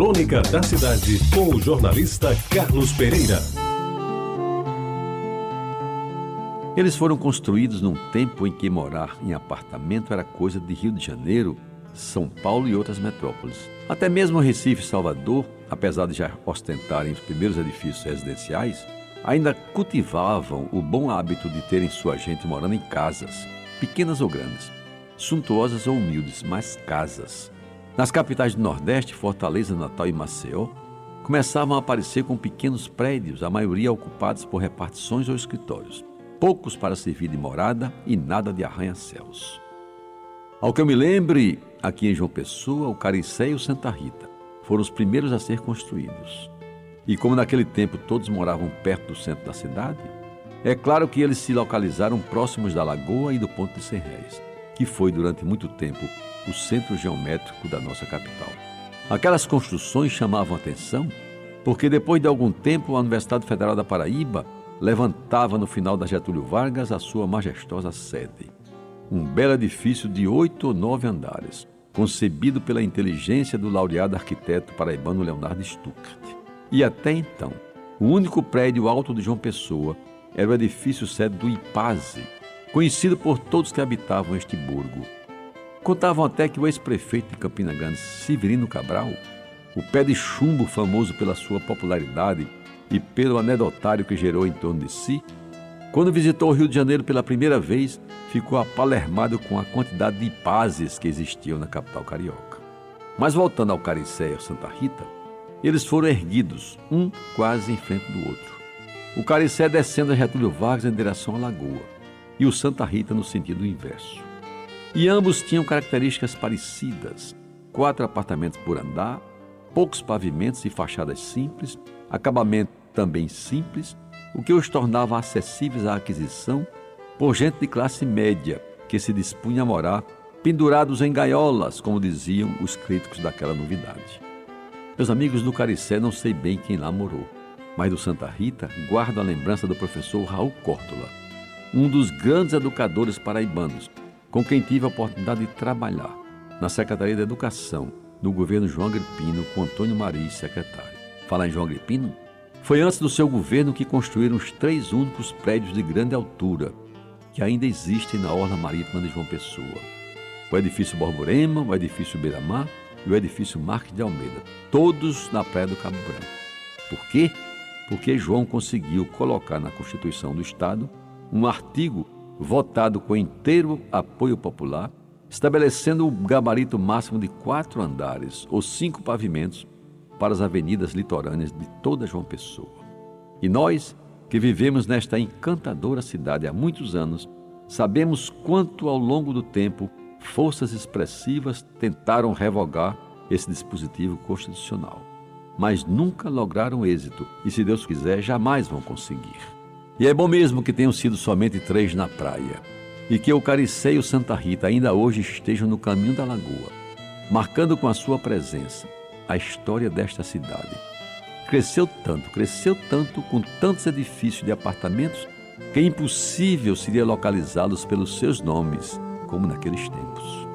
Crônica da Cidade, com o jornalista Carlos Pereira. Eles foram construídos num tempo em que morar em apartamento era coisa de Rio de Janeiro, São Paulo e outras metrópoles. Até mesmo Recife e Salvador, apesar de já ostentarem os primeiros edifícios residenciais, ainda cultivavam o bom hábito de terem sua gente morando em casas, pequenas ou grandes, suntuosas ou humildes, mas casas. Nas capitais do Nordeste, Fortaleza, Natal e Maceió, começavam a aparecer com pequenos prédios, a maioria ocupados por repartições ou escritórios, poucos para servir de morada e nada de arranha-céus. Ao que eu me lembre, aqui em João Pessoa, o Caricé e o Santa Rita foram os primeiros a ser construídos. E como naquele tempo todos moravam perto do centro da cidade, é claro que eles se localizaram próximos da lagoa e do Ponto de Serréis, que foi durante muito tempo o centro geométrico da nossa capital. Aquelas construções chamavam atenção porque depois de algum tempo a Universidade Federal da Paraíba levantava no final da Getúlio Vargas a sua majestosa sede. Um belo edifício de oito ou nove andares, concebido pela inteligência do laureado arquiteto paraibano Leonardo Stuckert. E até então, o único prédio alto de João Pessoa era o edifício sede do IPASE, conhecido por todos que habitavam este burgo Contavam até que o ex-prefeito de Campina Grande, Severino Cabral, o pé de chumbo famoso pela sua popularidade e pelo anedotário que gerou em torno de si, quando visitou o Rio de Janeiro pela primeira vez, ficou apalermado com a quantidade de pazes que existiam na capital carioca. Mas voltando ao Caricé e ao Santa Rita, eles foram erguidos, um quase em frente do outro. O Caricé descendo a Getúlio Vargas em direção à lagoa e o Santa Rita no sentido inverso. E ambos tinham características parecidas: quatro apartamentos por andar, poucos pavimentos e fachadas simples, acabamento também simples, o que os tornava acessíveis à aquisição por gente de classe média que se dispunha a morar pendurados em gaiolas, como diziam os críticos daquela novidade. Meus amigos do Caricé não sei bem quem lá morou, mas do Santa Rita guardo a lembrança do professor Raul Córtola, um dos grandes educadores paraibanos, com quem tive a oportunidade de trabalhar na Secretaria de Educação do governo João Agripino com Antônio Maris, secretário. Falar em João Agripino? Foi antes do seu governo que construíram os três únicos prédios de grande altura que ainda existem na orla marítima de João Pessoa. O edifício Borborema, o edifício Beira-Mar e o edifício Marques de Almeida, todos na Praia do Cabo Branco. Por quê? Porque João conseguiu colocar na Constituição do Estado um artigo votado com inteiro apoio popular, estabelecendo o gabarito máximo de quatro andares ou cinco pavimentos para as avenidas litorâneas de toda João Pessoa. E nós, que vivemos nesta encantadora cidade há muitos anos, sabemos quanto ao longo do tempo forças expressivas tentaram revogar esse dispositivo constitucional, mas nunca lograram êxito e, se Deus quiser, jamais vão conseguir. E é bom mesmo que tenham sido somente três na praia, e que o Caricé e o Santa Rita ainda hoje estejam no caminho da lagoa, marcando com a sua presença a história desta cidade. Cresceu tanto, cresceu tanto, com tantos edifícios de apartamentos, que é impossível seria localizá-los pelos seus nomes, como naqueles tempos.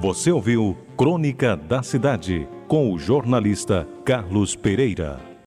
Você ouviu Crônica da Cidade, com o jornalista Carlos Pereira.